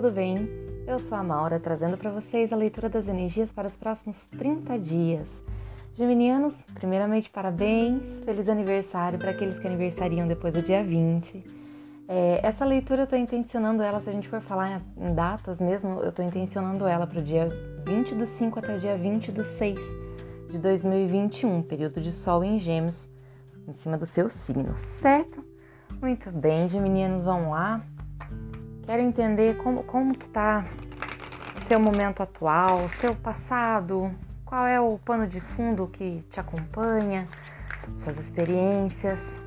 tudo bem? Eu sou a Maura, trazendo para vocês a leitura das energias para os próximos 30 dias. Geminianos, primeiramente parabéns, feliz aniversário para aqueles que aniversariam depois do dia 20. É, essa leitura eu estou intencionando ela, se a gente for falar em datas mesmo, eu estou intencionando ela para o dia 20 do 5 até o dia 20 do 6 de 2021, período de Sol em Gêmeos, em cima do seu signo, certo? Muito bem, geminianos, vamos lá. Quero entender como, como que tá seu momento atual, seu passado, qual é o pano de fundo que te acompanha, suas experiências.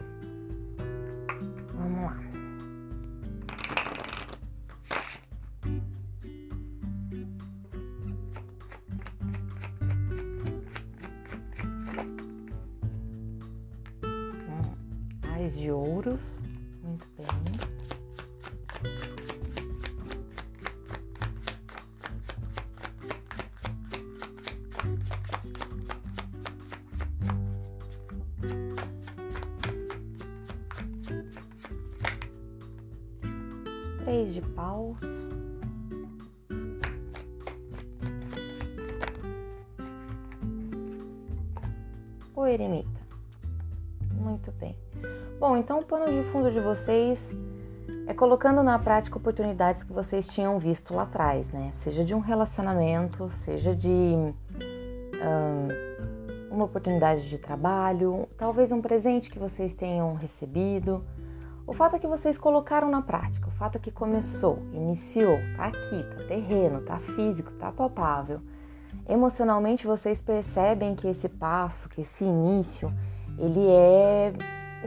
Três de paus. O eremita. Muito bem. Bom, então o pano de fundo de vocês é colocando na prática oportunidades que vocês tinham visto lá atrás, né? Seja de um relacionamento, seja de um, uma oportunidade de trabalho, talvez um presente que vocês tenham recebido. O fato é que vocês colocaram na prática, fato é que começou, iniciou, tá aqui, tá terreno, tá físico, tá palpável. Emocionalmente vocês percebem que esse passo, que esse início, ele é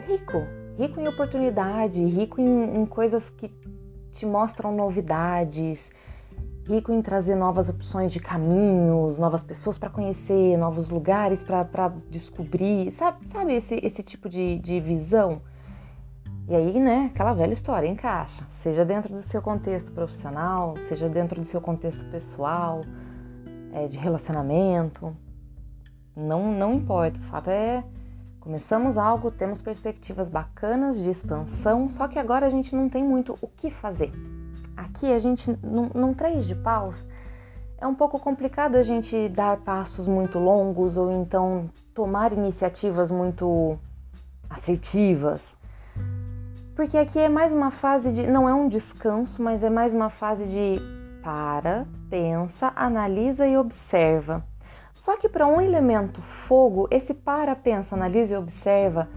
rico, rico em oportunidade, rico em, em coisas que te mostram novidades, rico em trazer novas opções de caminhos, novas pessoas para conhecer, novos lugares para descobrir, sabe, sabe esse, esse tipo de, de visão? E aí, né, aquela velha história encaixa, seja dentro do seu contexto profissional, seja dentro do seu contexto pessoal, é, de relacionamento, não, não importa, o fato é começamos algo, temos perspectivas bacanas de expansão, só que agora a gente não tem muito o que fazer. Aqui a gente, num, num três de paus, é um pouco complicado a gente dar passos muito longos ou então tomar iniciativas muito assertivas porque aqui é mais uma fase de. Não é um descanso, mas é mais uma fase de para, pensa, analisa e observa. Só que para um elemento fogo, esse para, pensa, analisa e observa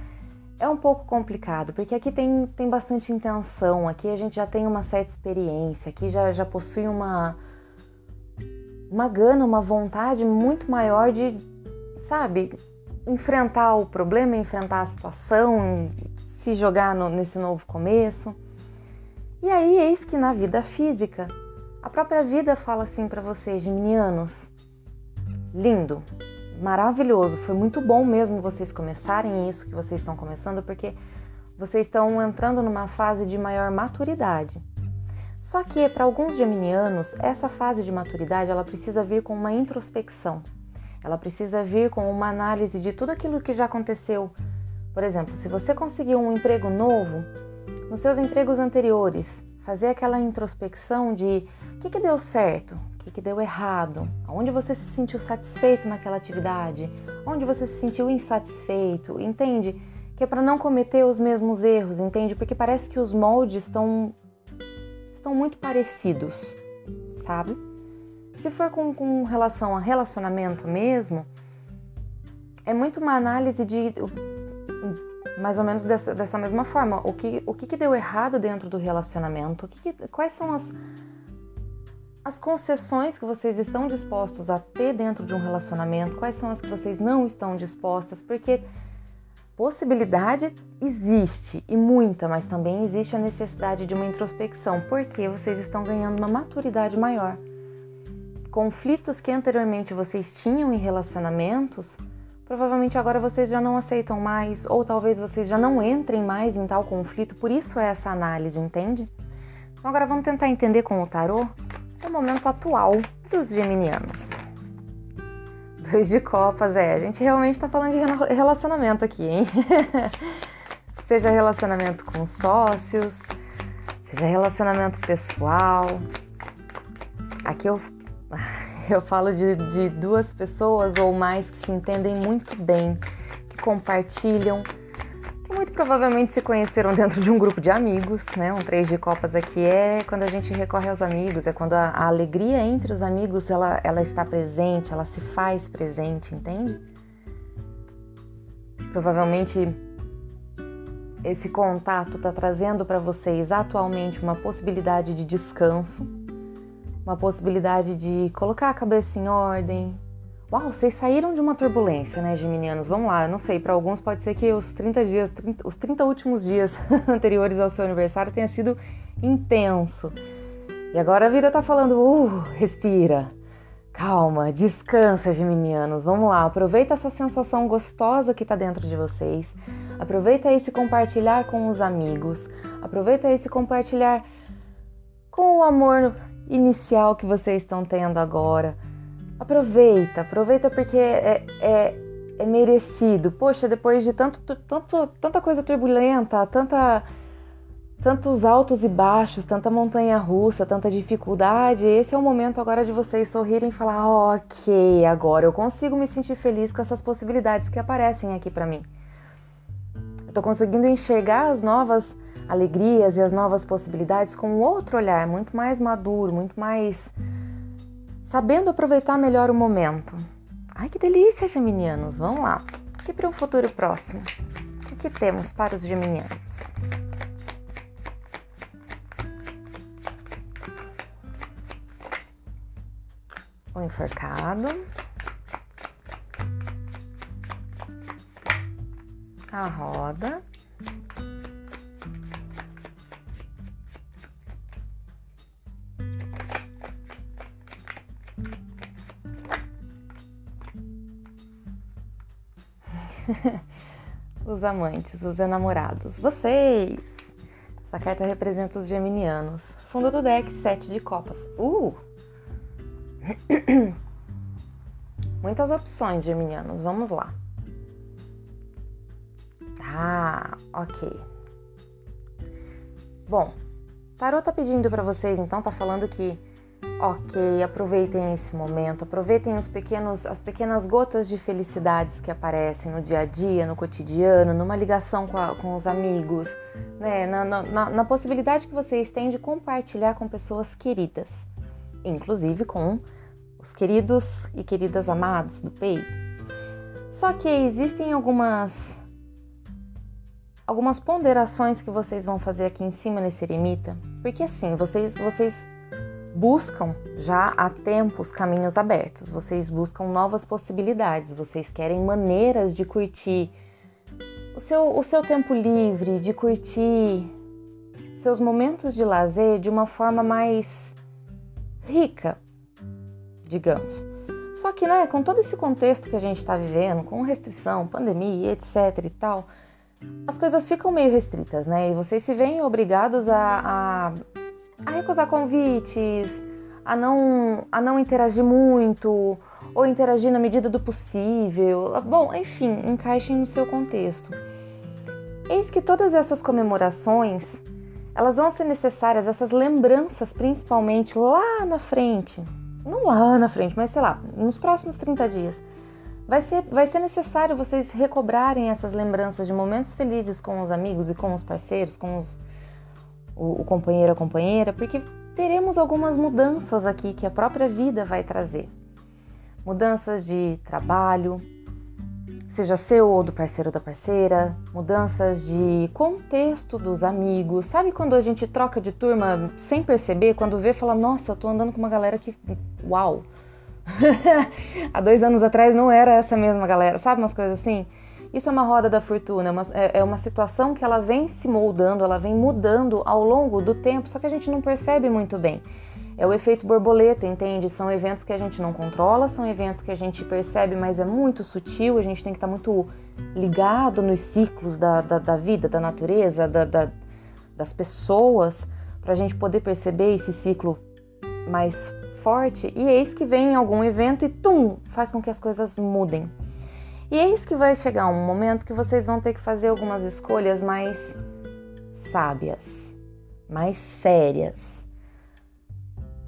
é um pouco complicado, porque aqui tem, tem bastante intenção, aqui a gente já tem uma certa experiência, aqui já, já possui uma, uma gana, uma vontade muito maior de, sabe, enfrentar o problema, enfrentar a situação, se jogar no, nesse novo começo. E aí, eis que na vida física, a própria vida fala assim para vocês, geminianos: lindo, maravilhoso, foi muito bom mesmo vocês começarem isso que vocês estão começando, porque vocês estão entrando numa fase de maior maturidade. Só que para alguns geminianos, essa fase de maturidade ela precisa vir com uma introspecção. Ela precisa vir com uma análise de tudo aquilo que já aconteceu por exemplo, se você conseguiu um emprego novo, nos seus empregos anteriores, fazer aquela introspecção de o que, que deu certo, o que, que deu errado, onde você se sentiu satisfeito naquela atividade, onde você se sentiu insatisfeito, entende? Que é para não cometer os mesmos erros, entende? Porque parece que os moldes estão, estão muito parecidos, sabe? Se for com, com relação a relacionamento mesmo, é muito uma análise de mais ou menos dessa, dessa mesma forma. O que, o que, que deu errado dentro do relacionamento? Que, que quais são as, as concessões que vocês estão dispostos a ter dentro de um relacionamento? Quais são as que vocês não estão dispostas? Porque possibilidade existe e muita, mas também existe a necessidade de uma introspecção, porque vocês estão ganhando uma maturidade maior. Conflitos que anteriormente vocês tinham em relacionamentos provavelmente agora vocês já não aceitam mais, ou talvez vocês já não entrem mais em tal conflito, por isso é essa análise, entende? Então agora vamos tentar entender com o tarô o momento atual dos geminianos. Dois de copas, é, a gente realmente está falando de relacionamento aqui, hein? seja relacionamento com sócios, seja relacionamento pessoal, aqui eu, eu falo de, de duas pessoas ou mais que se entendem muito bem, que compartilham, que muito provavelmente se conheceram dentro de um grupo de amigos, né? Um três de copas aqui é quando a gente recorre aos amigos, é quando a, a alegria entre os amigos ela, ela está presente, ela se faz presente, entende? Provavelmente esse contato está trazendo para vocês atualmente uma possibilidade de descanso, uma possibilidade de colocar a cabeça em ordem. Uau, vocês saíram de uma turbulência, né, geminianos? Vamos lá, eu não sei, para alguns pode ser que os 30 dias, 30, os 30 últimos dias anteriores ao seu aniversário tenha sido intenso. E agora a vida tá falando, uh, respira. Calma, descansa, geminianos. Vamos lá, aproveita essa sensação gostosa que está dentro de vocês. Aproveita esse compartilhar com os amigos. Aproveita esse compartilhar com o amor inicial que vocês estão tendo agora. Aproveita, aproveita porque é, é, é merecido. Poxa, depois de tanto, tanto, tanta coisa turbulenta, tanta tantos altos e baixos, tanta montanha russa, tanta dificuldade, esse é o momento agora de vocês sorrirem e falar: ok, agora eu consigo me sentir feliz com essas possibilidades que aparecem aqui para mim. Tô conseguindo enxergar as novas alegrias e as novas possibilidades com um outro olhar, muito mais maduro, muito mais sabendo aproveitar melhor o momento. Ai, que delícia, geminianos! Vamos lá. E para um futuro próximo? O que temos para os geminianos? o enforcado, a roda, os amantes, os enamorados, vocês! Essa carta representa os geminianos. Fundo do deck, sete de copas. Uh! Muitas opções, geminianos. Vamos lá. Ah, ok. Bom, Tarot tá pedindo para vocês, então tá falando que, ok, aproveitem esse momento, aproveitem os pequenos, as pequenas gotas de felicidades que aparecem no dia a dia, no cotidiano, numa ligação com, a, com os amigos, né, na, na, na possibilidade que vocês têm de compartilhar com pessoas queridas, inclusive com os queridos e queridas amados do peito. Só que existem algumas algumas ponderações que vocês vão fazer aqui em cima nesse eremita, porque assim, vocês vocês buscam já há tempos caminhos abertos, vocês buscam novas possibilidades, vocês querem maneiras de curtir o seu, o seu tempo livre, de curtir seus momentos de lazer de uma forma mais rica, digamos. Só que, né, com todo esse contexto que a gente está vivendo, com restrição, pandemia, etc e tal, as coisas ficam meio restritas, né? E vocês se veem obrigados a, a, a recusar convites, a não, a não interagir muito, ou interagir na medida do possível. Bom, enfim, encaixem no seu contexto. Eis que todas essas comemorações, elas vão ser necessárias, essas lembranças principalmente lá na frente, não lá na frente, mas sei lá, nos próximos 30 dias, vai ser, vai ser necessário vocês recobrarem essas lembranças de momentos felizes com os amigos e com os parceiros, com os, o, o companheiro, a companheira, porque teremos algumas mudanças aqui que a própria vida vai trazer. Mudanças de trabalho, seja seu ou do parceiro ou da parceira, mudanças de contexto dos amigos. Sabe quando a gente troca de turma sem perceber, quando vê, fala: Nossa, eu tô andando com uma galera que. Uau! Há dois anos atrás não era essa mesma galera, sabe umas coisas assim? Isso é uma roda da fortuna, é uma, é, é uma situação que ela vem se moldando, ela vem mudando ao longo do tempo, só que a gente não percebe muito bem. É o efeito borboleta, entende? São eventos que a gente não controla, são eventos que a gente percebe, mas é muito sutil, a gente tem que estar muito ligado nos ciclos da, da, da vida, da natureza, da, da das pessoas, para a gente poder perceber esse ciclo mais forte. E eis que vem algum evento e tum, faz com que as coisas mudem. E eis que vai chegar um momento que vocês vão ter que fazer algumas escolhas mais sábias, mais sérias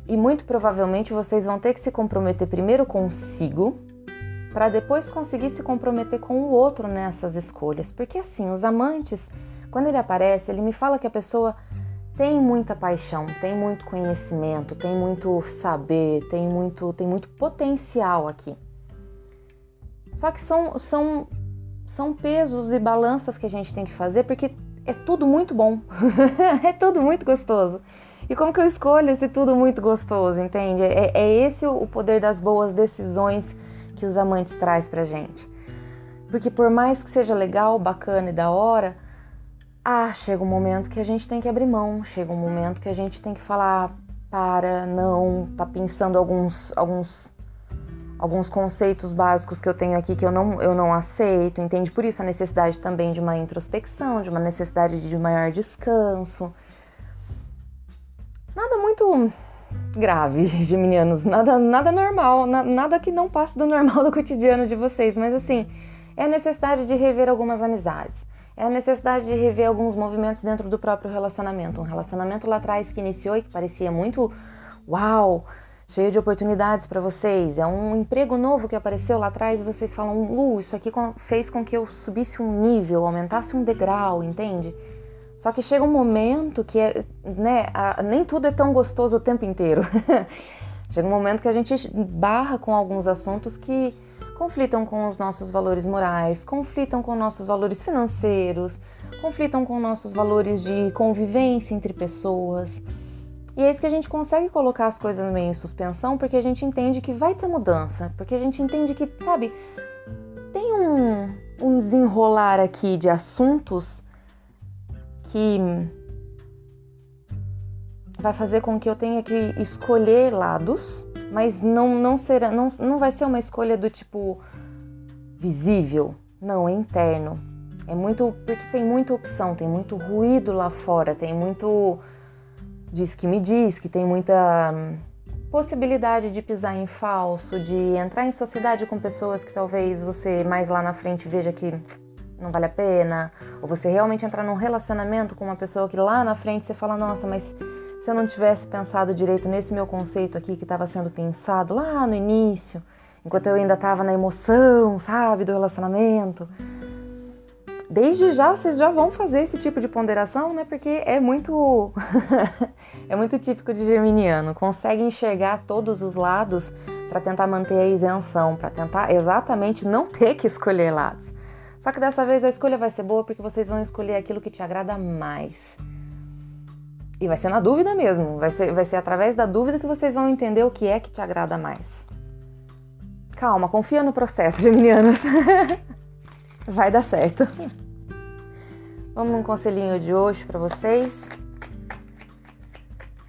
E muito provavelmente vocês vão ter que se comprometer primeiro consigo, para depois conseguir se comprometer com o outro nessas escolhas. Porque assim, os amantes, quando ele aparece, ele me fala que a pessoa tem muita paixão, tem muito conhecimento, tem muito saber, tem muito, tem muito potencial aqui. Só que são, são, são pesos e balanças que a gente tem que fazer porque é tudo muito bom, é tudo muito gostoso. E como que eu escolho esse tudo muito gostoso, entende? É, é esse o poder das boas decisões que os amantes traz pra gente. Porque por mais que seja legal, bacana e da hora, ah, chega um momento que a gente tem que abrir mão, chega um momento que a gente tem que falar para, não, tá pensando alguns alguns alguns conceitos básicos que eu tenho aqui que eu não, eu não aceito, entende? Por isso a necessidade também de uma introspecção, de uma necessidade de maior descanso. Nada muito grave, geminianos, nada, nada normal, na, nada que não passe do normal do cotidiano de vocês, mas assim, é a necessidade de rever algumas amizades, é a necessidade de rever alguns movimentos dentro do próprio relacionamento. Um relacionamento lá atrás que iniciou e que parecia muito uau, cheio de oportunidades para vocês, é um emprego novo que apareceu lá atrás e vocês falam, uh, isso aqui fez com que eu subisse um nível, aumentasse um degrau, entende? Só que chega um momento que é, né, a, nem tudo é tão gostoso o tempo inteiro. chega um momento que a gente barra com alguns assuntos que conflitam com os nossos valores morais, conflitam com nossos valores financeiros, conflitam com nossos valores de convivência entre pessoas. E é isso que a gente consegue colocar as coisas meio em suspensão, porque a gente entende que vai ter mudança, porque a gente entende que, sabe, tem um, um desenrolar aqui de assuntos que vai fazer com que eu tenha que escolher lados, mas não não será não, não vai ser uma escolha do tipo visível, não, é interno. É muito porque tem muita opção, tem muito ruído lá fora, tem muito diz que me diz, que tem muita hum, possibilidade de pisar em falso, de entrar em sociedade com pessoas que talvez você mais lá na frente veja que não vale a pena, ou você realmente entrar num relacionamento com uma pessoa que lá na frente você fala, nossa, mas se eu não tivesse pensado direito nesse meu conceito aqui que estava sendo pensado lá no início, enquanto eu ainda estava na emoção, sabe, do relacionamento. Desde já vocês já vão fazer esse tipo de ponderação, né? Porque é muito é muito típico de geminiano, consegue enxergar todos os lados para tentar manter a isenção, para tentar exatamente não ter que escolher lados. Só que dessa vez a escolha vai ser boa porque vocês vão escolher aquilo que te agrada mais. E vai ser na dúvida mesmo, vai ser, vai ser através da dúvida que vocês vão entender o que é que te agrada mais. Calma, confia no processo, geminianos. vai dar certo. Vamos num conselhinho de hoje para vocês.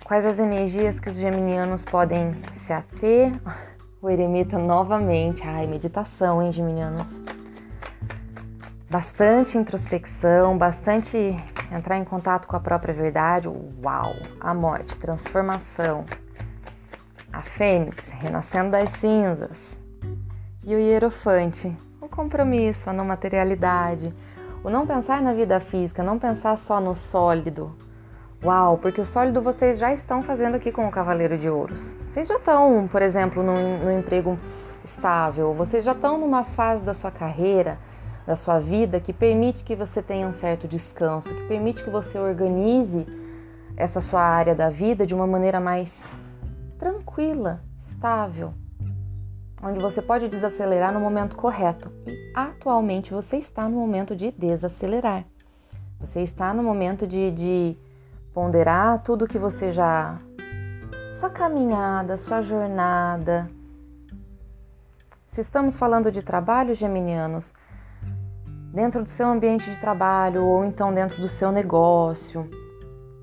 Quais as energias que os geminianos podem se ater? O eremita novamente. Ai, meditação, hein, geminianos? bastante introspecção, bastante entrar em contato com a própria verdade. Uau! A morte, transformação. A fênix, renascendo das cinzas. E o hierofante, compromisso, a não materialidade, o não pensar na vida física, não pensar só no sólido. Uau, porque o sólido vocês já estão fazendo aqui com o Cavaleiro de Ouros. Vocês já estão, por exemplo, num, num emprego estável, vocês já estão numa fase da sua carreira da sua vida que permite que você tenha um certo descanso, que permite que você organize essa sua área da vida de uma maneira mais tranquila, estável, onde você pode desacelerar no momento correto. E atualmente você está no momento de desacelerar. Você está no momento de, de ponderar tudo que você já. sua caminhada, sua jornada. Se estamos falando de trabalho, geminianos, dentro do seu ambiente de trabalho, ou então dentro do seu negócio,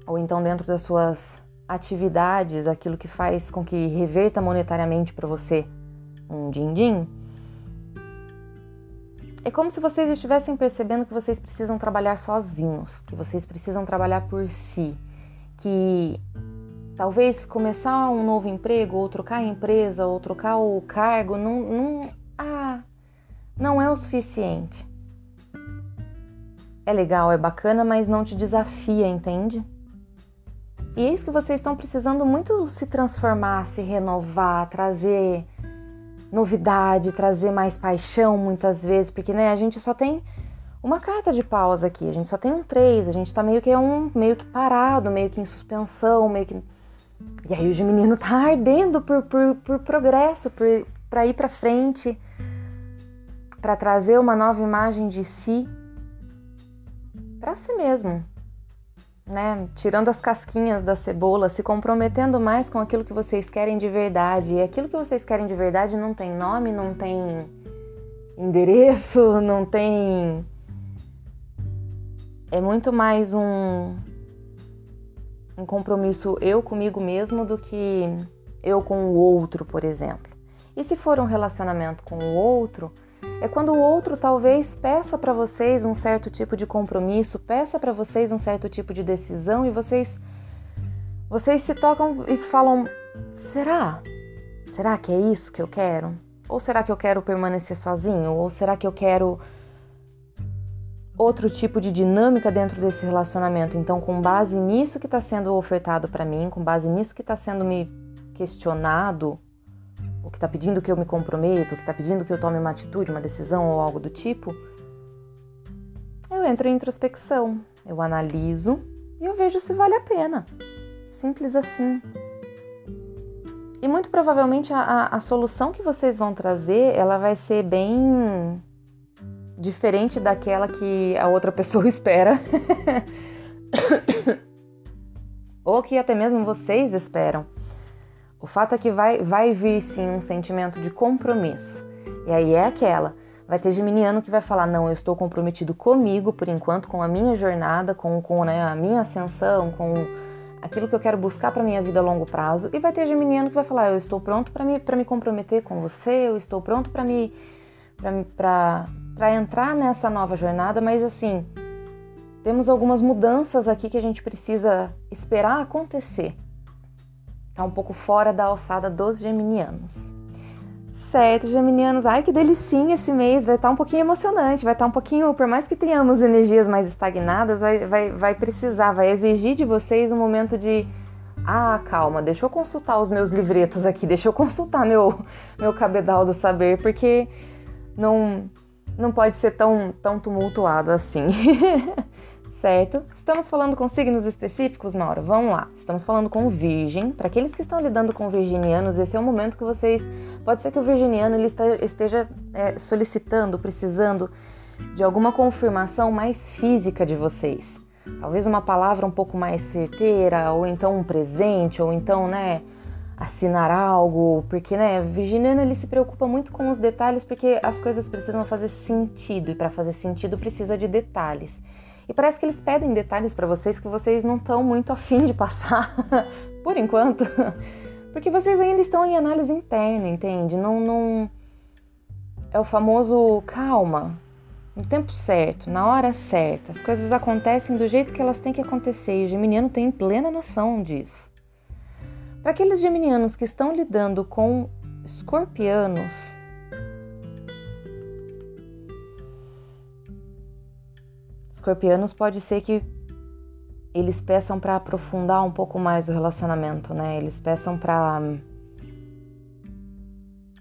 ou então dentro das suas atividades, aquilo que faz com que reverta monetariamente para você um din-din, é como se vocês estivessem percebendo que vocês precisam trabalhar sozinhos, que vocês precisam trabalhar por si, que talvez começar um novo emprego, ou trocar a empresa, ou trocar o cargo, não, não, ah, não é o suficiente é legal, é bacana, mas não te desafia, entende? E eis que vocês estão precisando muito se transformar, se renovar, trazer novidade, trazer mais paixão muitas vezes, porque né, a gente só tem uma carta de paus aqui, a gente só tem um três, a gente tá meio que um meio que parado, meio que em suspensão, meio que e aí o Geminiano tá ardendo por, por, por progresso, por, para ir para frente, para trazer uma nova imagem de si para si mesmo, né? Tirando as casquinhas da cebola, se comprometendo mais com aquilo que vocês querem de verdade. E aquilo que vocês querem de verdade não tem nome, não tem endereço, não tem. É muito mais um, um compromisso eu comigo mesmo do que eu com o outro, por exemplo. E se for um relacionamento com o outro, é quando o outro talvez peça para vocês um certo tipo de compromisso, peça para vocês um certo tipo de decisão e vocês vocês se tocam e falam: será? Será que é isso que eu quero? Ou será que eu quero permanecer sozinho? Ou será que eu quero outro tipo de dinâmica dentro desse relacionamento? Então, com base nisso que está sendo ofertado para mim, com base nisso que está sendo me questionado, o que está pedindo que eu me comprometa, o que está pedindo que eu tome uma atitude, uma decisão ou algo do tipo, eu entro em introspecção, eu analiso e eu vejo se vale a pena. Simples assim. E muito provavelmente a, a, a solução que vocês vão trazer, ela vai ser bem diferente daquela que a outra pessoa espera. ou que até mesmo vocês esperam. O fato é que vai, vai vir sim um sentimento de compromisso. E aí é aquela. Vai ter geminiano que vai falar: não, eu estou comprometido comigo por enquanto, com a minha jornada, com, com né, a minha ascensão, com aquilo que eu quero buscar para minha vida a longo prazo. E vai ter geminiano que vai falar: eu estou pronto para me, me comprometer com você, eu estou pronto para me para entrar nessa nova jornada, mas assim, temos algumas mudanças aqui que a gente precisa esperar acontecer. Tá um pouco fora da alçada dos geminianos. Certo, geminianos. Ai, que delicinha esse mês. Vai estar tá um pouquinho emocionante, vai estar tá um pouquinho, por mais que tenhamos energias mais estagnadas, vai, vai, vai precisar, vai exigir de vocês um momento de ah, calma, deixa eu consultar os meus livretos aqui, deixa eu consultar meu, meu cabedal do saber, porque não, não pode ser tão, tão tumultuado assim. certo? Estamos falando com signos específicos, Maura? Vamos lá. Estamos falando com Virgem. Para aqueles que estão lidando com virginianos, esse é o momento que vocês. Pode ser que o virginiano ele esteja é, solicitando, precisando de alguma confirmação mais física de vocês. Talvez uma palavra um pouco mais certeira, ou então um presente, ou então, né? assinar algo, porque né, virginiano ele se preocupa muito com os detalhes porque as coisas precisam fazer sentido e para fazer sentido precisa de detalhes. E parece que eles pedem detalhes para vocês que vocês não estão muito afim de passar, por enquanto, porque vocês ainda estão em análise interna, entende? Não, não é o famoso calma, no tempo certo, na hora certa. As coisas acontecem do jeito que elas têm que acontecer e o geminiano tem plena noção disso. Para aqueles geminianos que estão lidando com escorpianos, escorpianos pode ser que eles peçam para aprofundar um pouco mais o relacionamento, né? Eles peçam para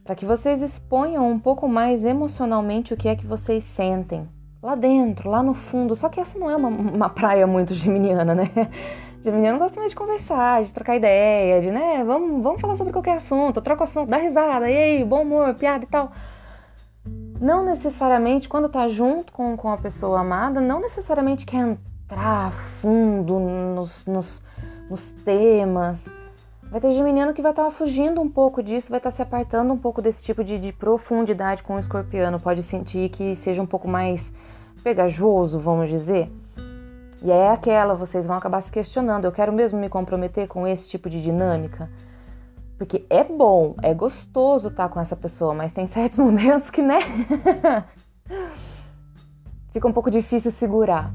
para que vocês exponham um pouco mais emocionalmente o que é que vocês sentem lá dentro, lá no fundo. Só que essa não é uma, uma praia muito geminiana, né? Geminiano gosta mais de conversar, de trocar ideia, de, né, vamos, vamos falar sobre qualquer assunto, troca assunto, dá risada, e aí, bom humor, piada e tal não necessariamente, quando tá junto com, com a pessoa amada, não necessariamente quer entrar fundo nos, nos, nos temas. Vai ter geminiano que vai estar tá fugindo um pouco disso, vai estar tá se apartando um pouco desse tipo de, de profundidade com o escorpiano. Pode sentir que seja um pouco mais pegajoso, vamos dizer. E é aquela, vocês vão acabar se questionando: eu quero mesmo me comprometer com esse tipo de dinâmica? Porque é bom, é gostoso estar com essa pessoa, mas tem certos momentos que, né? Fica um pouco difícil segurar.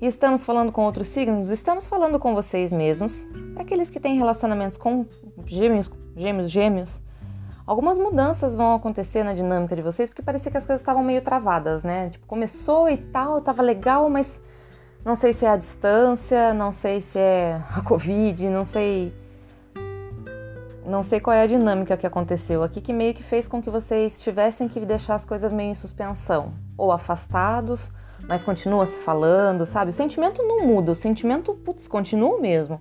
E estamos falando com outros signos? Estamos falando com vocês mesmos. Para aqueles que têm relacionamentos com gêmeos, gêmeos, gêmeos, algumas mudanças vão acontecer na dinâmica de vocês, porque parecia que as coisas estavam meio travadas, né? Tipo, começou e tal, tava legal, mas Não sei se é a distância, não sei se é a Covid, não sei. Não sei qual é a dinâmica que aconteceu aqui que meio que fez com que vocês tivessem que deixar as coisas meio em suspensão, ou afastados, mas continua se falando, sabe? O sentimento não muda, o sentimento, putz, continua mesmo.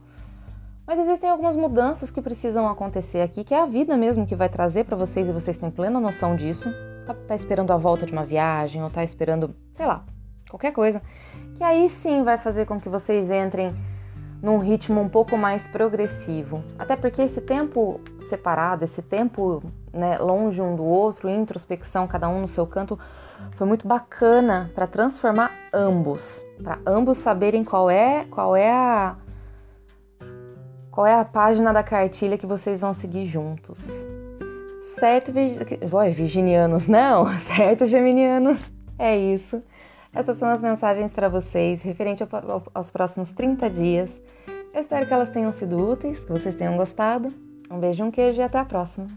Mas existem algumas mudanças que precisam acontecer aqui, que é a vida mesmo que vai trazer para vocês e vocês têm plena noção disso. Tá, tá, esperando a volta de uma viagem ou tá esperando, sei lá, qualquer coisa. Que aí sim vai fazer com que vocês entrem num ritmo um pouco mais progressivo. Até porque esse tempo separado, esse tempo né, longe um do outro, introspecção, cada um no seu canto, foi muito bacana para transformar ambos, para ambos saberem qual é, qual é a qual é a página da cartilha que vocês vão seguir juntos. Certo, Oi, virginianos, não, certo, geminianos, é isso. Essas são as mensagens para vocês referente ao, aos próximos 30 dias. Eu espero que elas tenham sido úteis, que vocês tenham gostado. Um beijo, um queijo e até a próxima!